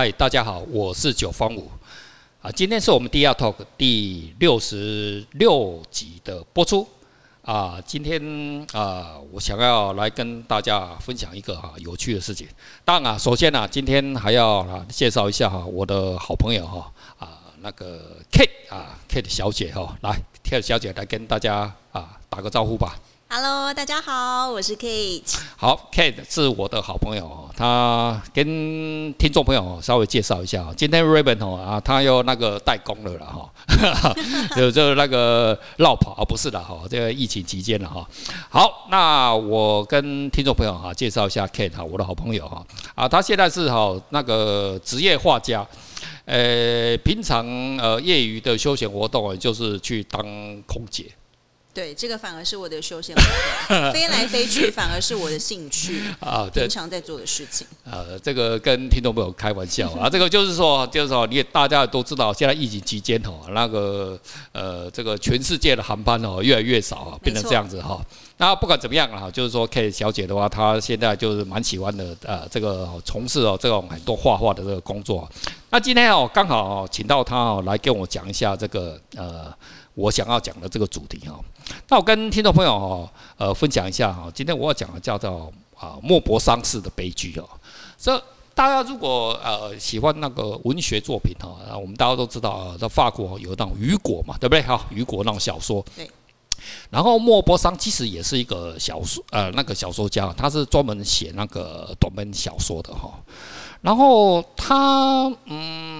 嗨，大家好，我是九方五啊。今天是我们第二 Talk 第六十六集的播出啊。今天啊，我想要来跟大家分享一个哈有趣的事情。当然啊，首先呢，今天还要介绍一下哈我的好朋友哈啊那个 Kate 啊 Kate 小姐哈，来 Kate 小姐来跟大家啊打个招呼吧。Hello，大家好，我是 Kate。好，Kate 是我的好朋友哦，他跟听众朋友稍微介绍一下，今天 Raven 哦啊，他又那个代工了了哈，就就那个落跑啊，不是的哈，这个疫情期间了哈。好，那我跟听众朋友哈介绍一下 Kate 哈，我的好朋友哈啊，他现在是哈那个职业画家，呃，平常呃业余的休闲活动啊就是去当空姐。对，这个反而是我的休闲活动，飞来飞去反而是我的兴趣 啊，平常在做的事情。呃，这个跟听众朋友开玩笑啊，这个就是说，就是说，你也大家都知道，现在疫情期间哦，那个呃，这个全世界的航班哦越来越少啊，变成这样子哈。那不管怎么样啊，就是说，K 小姐的话，她现在就是蛮喜欢的，呃，这个从事哦这种很多画画的这个工作。那今天哦，刚好哦，请到她哦来跟我讲一下这个呃。我想要讲的这个主题哈，那我跟听众朋友哈呃分享一下哈，今天我要讲的叫做啊莫泊桑式的悲剧哦。这大家如果呃喜欢那个文学作品哈，我们大家都知道啊，在法国有那种雨果嘛，对不对哈？雨果那种小说。对。然后莫泊桑其实也是一个小说呃那个小说家，他是专门写那个短篇小说的哈。然后他嗯。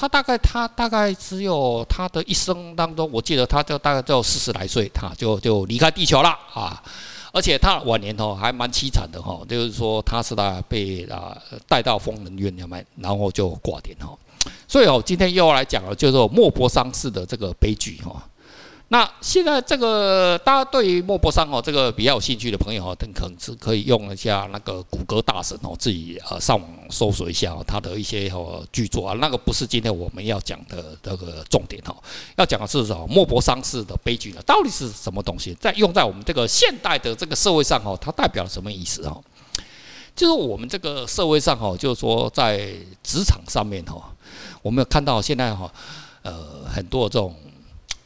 他大概，他大概只有他的一生当中，我记得他就大概只有四十来岁，他就就离开地球了啊！而且他晚年哦还蛮凄惨的哈，就是说他是他被啊带到疯人院里面，然后就挂点哈。所以哦，今天又要来讲了，就是说莫泊桑式的这个悲剧哈。那现在这个大家对于莫泊桑哦这个比较有兴趣的朋友哦，等可能是可以用一下那个谷歌大神哦，自己呃上网搜索一下他的一些哦剧作啊。那个不是今天我们要讲的这个重点哦，要讲的是什么？莫泊桑式的悲剧呢，到底是什么东西？在用在我们这个现代的这个社会上哦，它代表了什么意思哦？就是我们这个社会上哦，就是说在职场上面哦，我们有看到现在哈呃很多这种。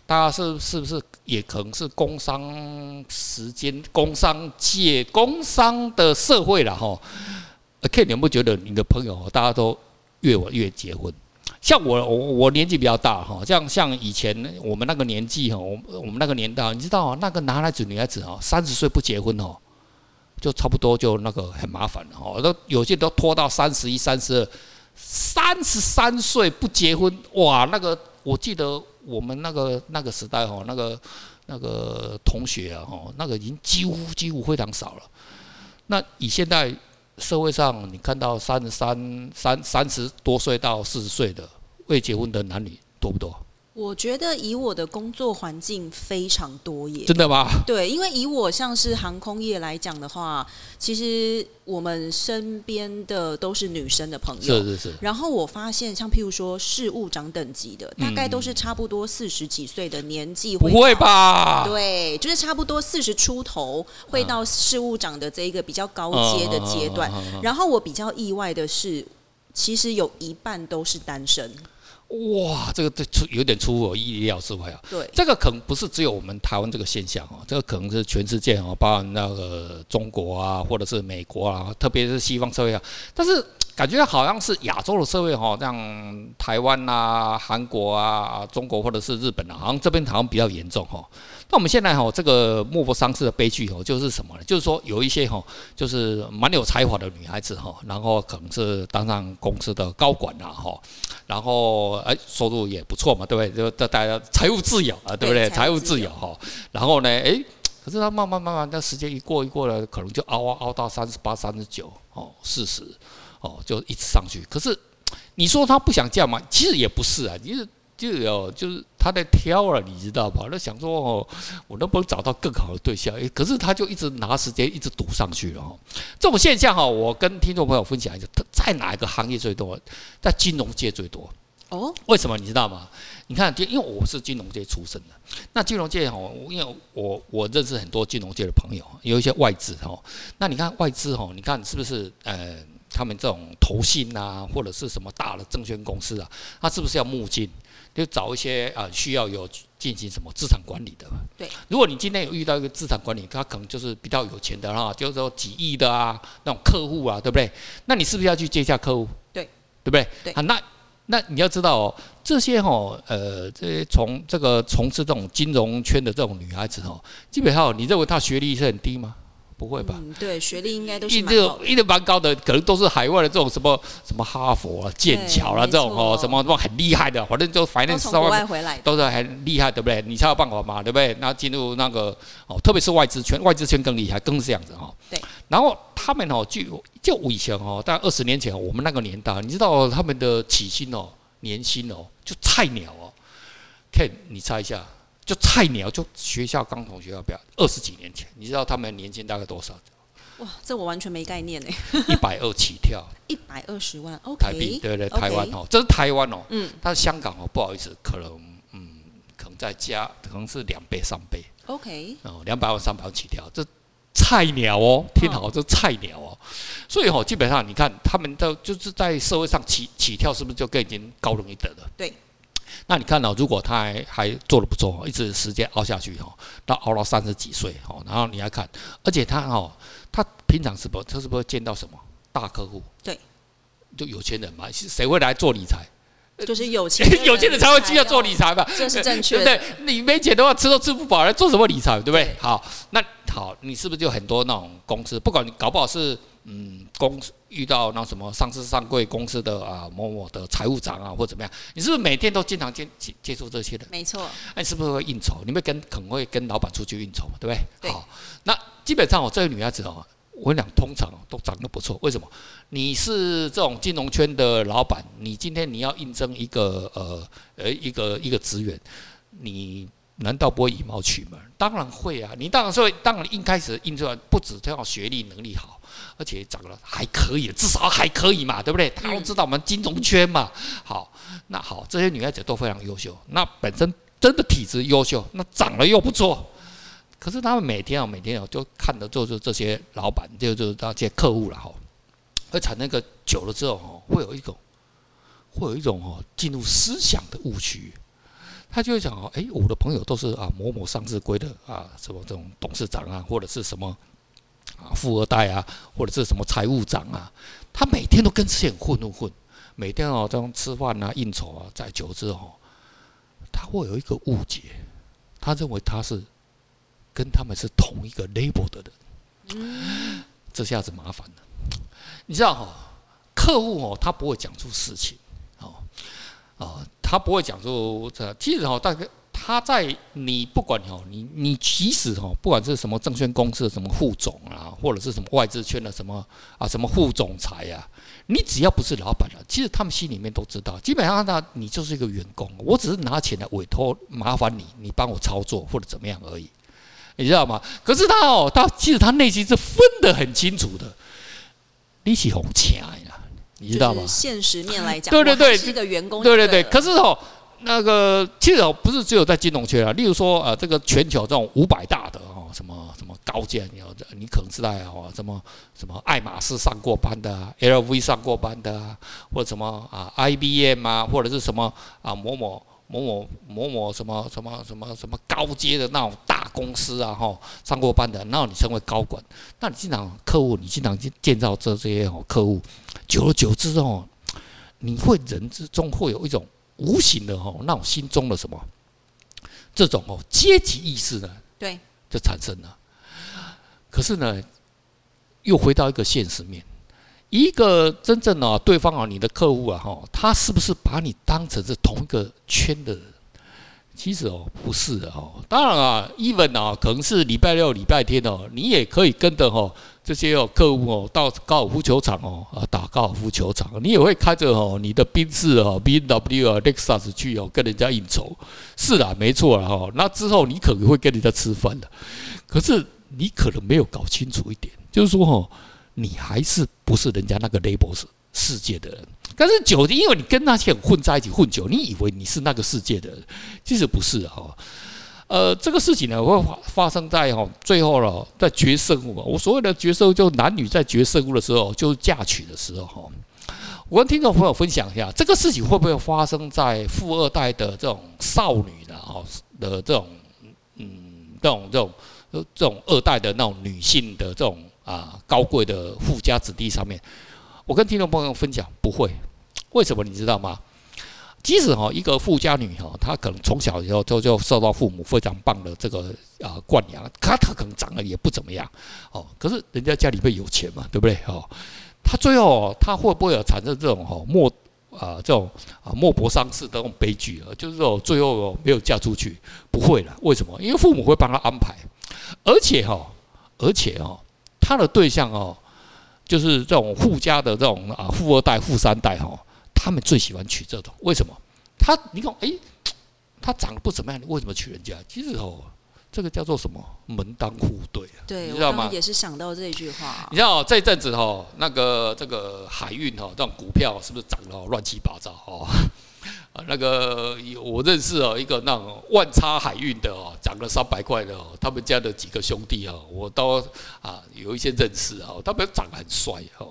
大家是是不是也可能是工商时间、工商界、工商的社会了哈？K，你有没有觉得你的朋友大家都越晚越结婚？像我，我我年纪比较大哈，像像以前我们那个年纪哈，我我们那个年代，你知道那个男孩子、女孩子哈，三十岁不结婚哦，就差不多就那个很麻烦了哈，都有些都拖到三十一、三十二、三十三岁不结婚，哇，那个我记得。我们那个那个时代哈，那个那个同学啊哈，那个已经几乎几乎非常少了。那以现在社会上，你看到三十三三三十多岁到四十岁的未结婚的男女多不多？我觉得以我的工作环境非常多耶，真的吗？对，因为以我像是航空业来讲的话，其实我们身边的都是女生的朋友，是是是。然后我发现，像譬如说事务长等级的，大概都是差不多四十几岁的年纪，不会吧？对，就是差不多四十出头会到事务长的这一个比较高阶的阶段。然后我比较意外的是，其实有一半都是单身。哇，这个这出有点出乎我意料之外啊！对，这个可能不是只有我们台湾这个现象哦，这个可能是全世界哦，包含那个中国啊，或者是美国啊，特别是西方社会啊。但是感觉好像是亚洲的社会哈，像台湾啊、韩国啊、中国或者是日本啊，好像这边好像比较严重哈。那我们现在哈，这个莫泊桑式的悲剧哦，就是什么呢？就是说有一些哈，就是蛮有才华的女孩子哈，然后可能是当上公司的高管啊哈，然后哎收入也不错嘛，对不对？就大家财务自由啊，对不对？财务自由哈，然后呢，哎，可是他慢慢慢慢，那时间一过一过了，可能就熬啊熬到三十八、三十九哦、四十哦，就一直上去。可是你说他不想降嘛？其实也不是啊，其实。就有就是他在挑了，你知道吧？那想说哦，我能不能找到更好的对象？诶，可是他就一直拿时间一直赌上去了哈。这种现象哈，我跟听众朋友分享一下，在哪一个行业最多？在金融界最多哦。为什么你知道吗？你看，就因为我是金融界出身的，那金融界哈，因为我我认识很多金融界的朋友，有一些外资哈。那你看外资哈，你看是不是呃？他们这种投信啊，或者是什么大的证券公司啊，他是不是要募金？就找一些啊需要有进行什么资产管理的。对，如果你今天有遇到一个资产管理，他可能就是比较有钱的哈，就是说几亿的啊那种客户啊，对不对？那你是不是要去接洽客户？对，对不对？对。啊，那那你要知道哦，这些哦，呃，这些从这个从事这种金融圈的这种女孩子哦，基本上你认为她学历是很低吗？不会吧？嗯，对，学历应该都是一直一直蛮高的，可能都是海外的这种什么什么哈佛啊、剑桥啦这种哦，什么什么很厉害的，反正就反正从国外回来都是很厉害，对不对？你才有办法嘛，对不对？那进入那个哦，特别是外资圈，外资圈更厉害，更是这样子哈。对。然后他们哦，就就以前哦，大概二十年前我们那个年代，你知道他们的起薪哦，年薪哦，就菜鸟哦，Ken，你猜一下。就菜鸟，就学校刚从学校毕业，二十几年前，你知道他们年薪大概多少？哇，这我完全没概念呢。一百二起跳，一百二十万，OK，台币，对对，台湾哦，这是台湾哦，嗯，但是香港哦，不好意思，可能嗯，可能再加，可能是两倍三倍，OK，哦，两百万三百万起跳，这菜鸟哦，听好，这菜鸟哦，所以哦，基本上你看他们都就是在社会上起起跳，是不是就更已经高人一等了？对。那你看到，如果他还还做的不错，一直时间熬下去哈，到熬到三十几岁哦，然后你来看，而且他哦，他平常是不，他是不会见到什么大客户？对，就有钱人嘛，谁会来做理财？就是有钱有钱人才会需要做理财吧？这是正 确的。对，你没钱的话，吃都吃不饱，来做什么理财？对不对？好，那好，你是不是就很多那种公司？不管你搞不好是。嗯，公司遇到那什么上市上柜公司的啊某某的财务长啊，或怎么样，你是不是每天都经常接接接触这些人？没错。那你是不是会应酬？你会跟可能会跟老板出去应酬嘛，对不对？对。好，那基本上哦，这个女孩子哦，我跟你讲，通常都长得不错。为什么？你是这种金融圈的老板，你今天你要应征一个呃呃一个一个职员，你难道不会以貌取人？当然会啊！你当然会，当然一开始印出来，不止要学历能力好。而且长得还可以，至少还可以嘛，对不对？他都知道我们金融圈嘛。好，那好，这些女孩子都非常优秀，那本身真的体质优秀，那长得又不错。可是他们每天啊，每天啊，就看着就是这些老板，就就是那些客户了哈，会产生个久了之后哈，会有一种，会有一种哦，进入思想的误区。他就会想哦，哎，我的朋友都是啊某某上市柜的啊，什么这种董事长啊，或者是什么。啊，富二代啊，或者是什么财务长啊，他每天都跟这些人混混混，每天哦这样吃饭啊、应酬啊，在久之后，他会有一个误解，他认为他是跟他们是同一个 label 的人，这下子麻烦了。你知道哈，客户哦，他不会讲出事情，哦，啊，他不会讲出这，其实哦，大概。他在你不管哦，你你即使哦，不管是什么证券公司的什么副总啊，或者是什么外资圈的什么啊什么副总裁呀，你只要不是老板了，其实他们心里面都知道，基本上呢，你就是一个员工，我只是拿钱来委托麻烦你，你帮我操作或者怎么样而已，你知道吗？可是他哦，他其实他内心是分得很清楚的，你是红钱呀，你知道吗？现实面来讲，对对对，是一个员工，对对对，可是哦。那个其实不是只有在金融圈啊，例如说啊，这个全球这种五百大的哦，什么什么高阶，你你可能知道哦，什么什么爱马仕上过班的啊，LV 上过班的啊，或者什么啊 IBM 啊，或者是什么啊某某某某某某什么什么什么什么高阶的那种大公司啊，哈，上过班的，然后你成为高管，那你经常客户，你经常见见到这这些哦客户，久而久之哦，你会人之中会有一种。无形的哦，那种心中的什么，这种哦阶级意识呢，对，就产生了。可是呢，又回到一个现实面，一个真正的对方啊，你的客户啊哈，他是不是把你当成是同一个圈的人？其实哦，不是的哦。当然啊，even 啊，可能是礼拜六、礼拜天哦，你也可以跟着哦这些哦客户哦到高尔夫球场哦啊打高尔夫球场，你也会开着哦你的宾士哦、BMW 啊、Lexus 去哦跟人家应酬。是啦，没错啦哈。那之后你可能会跟人家吃饭的，可是你可能没有搞清楚一点，就是说哦，你还是不是人家那个 labels 世界的人。但是久，因为你跟那些人混在一起混久，你以为你是那个世界的人，其实不是哈。呃，这个事情呢会发发生在哈最后了，在决胜负。我所谓的决胜负，就男女在决胜负的时候，就是嫁娶的时候哈。我跟听众朋友分享一下，这个事情会不会发生在富二代的这种少女的哈的这种嗯这种这种这种二代的那种女性的这种啊高贵的富家子弟上面？我跟听众朋友分享，不会。为什么你知道吗？即使哈一个富家女哈，她可能从小以后就就受到父母非常棒的这个啊惯养，她她可能长得也不怎么样哦，可是人家家里面有钱嘛，对不对哦？她最后她会不会有产生这种哈莫啊这种啊莫泊桑式的这种悲剧啊？就是说最后没有嫁出去，不会了。为什么？因为父母会帮她安排，而且哈而且哈她的对象哦，就是这种富家的这种啊富二代、富三代哈。他们最喜欢娶这种，为什么？他你看，哎，他长得不怎么样，你为什么娶人家？其实哦，这个叫做什么门当户对啊？对，你知道吗？也是想到这句话。你知道这阵子哈，那个这个海运哈，这种股票是不是涨得乱七八糟哦？那个我认识哦，一个那种万差海运的哦，涨了三百块的哦，他们家的几个兄弟哦，我都啊有一些认识哦，他们长得很帅哦，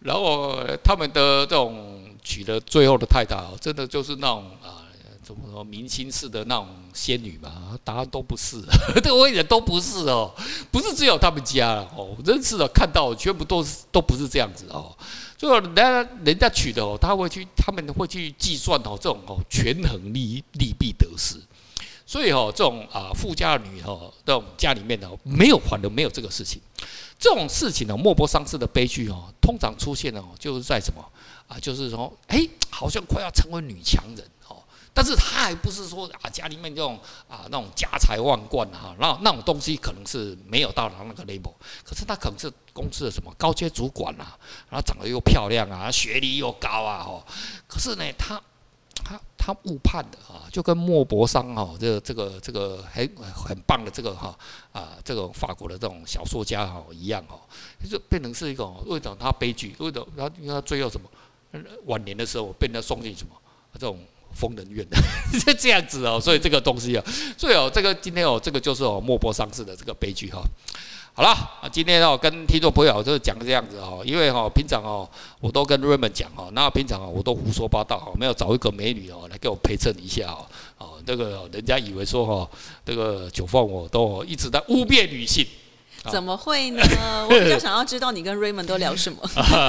然后他们的这种。娶的最后的太太哦，真的就是那种啊，怎么说明星式的那种仙女嘛？答案都不是，这我也都不是哦，不是只有他们家哦，认识的看到全部都是都不是这样子哦。就是人家人家娶的哦，他会去他们会去计算哦，这种哦权衡利利弊得失。所以哦，这种啊富家女哦，这种家里面哦没有还的没有这个事情，这种事情呢莫泊桑斯的悲剧哦，通常出现哦就是在什么？啊，就是说，哎，好像快要成为女强人，但是他还不是说啊，家里面这种啊那种家财万贯哈，那那种东西可能是没有到达那个 level，可是他可能是公司的什么高阶主管啊，然后长得又漂亮啊，学历又高啊，哦，可是呢，他他他误判的啊，就跟莫泊桑哈，这个、这个这个很很棒的这个哈啊，这个法国的这种小说家哈一样哈，就变成是一种为什么他悲剧？为什么？他因为他最后什么？晚年的时候被人家送进什么？这种疯人院的，是这样子哦，所以这个东西啊，所以哦，这个今天哦，这个就是哦莫泊桑斯的这个悲剧哈。好了啊，今天哦跟听众朋友就是讲这样子哦，因为哈平常哦我都跟 Raymond 讲哦，那平常哦我都胡说八道哈，没有找一个美女哦来给我陪衬一下哦，哦这个人家以为说哈这个九凤我都一直在污蔑女性。怎么会呢？我比较想要知道你跟 Raymond 都聊什么。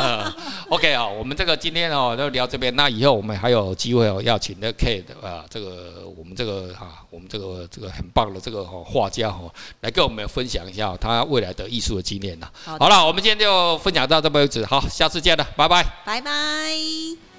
OK 啊，我们这个今天哦就聊这边，那以后我们还有机会哦，要请那 Kate 啊，这个我们这个哈，我们这个这个很棒的这个哈画家哈，来跟我们分享一下他未来的艺术的经验呐。好了，我们今天就分享到这边为止，好，下次见了，拜拜，拜拜。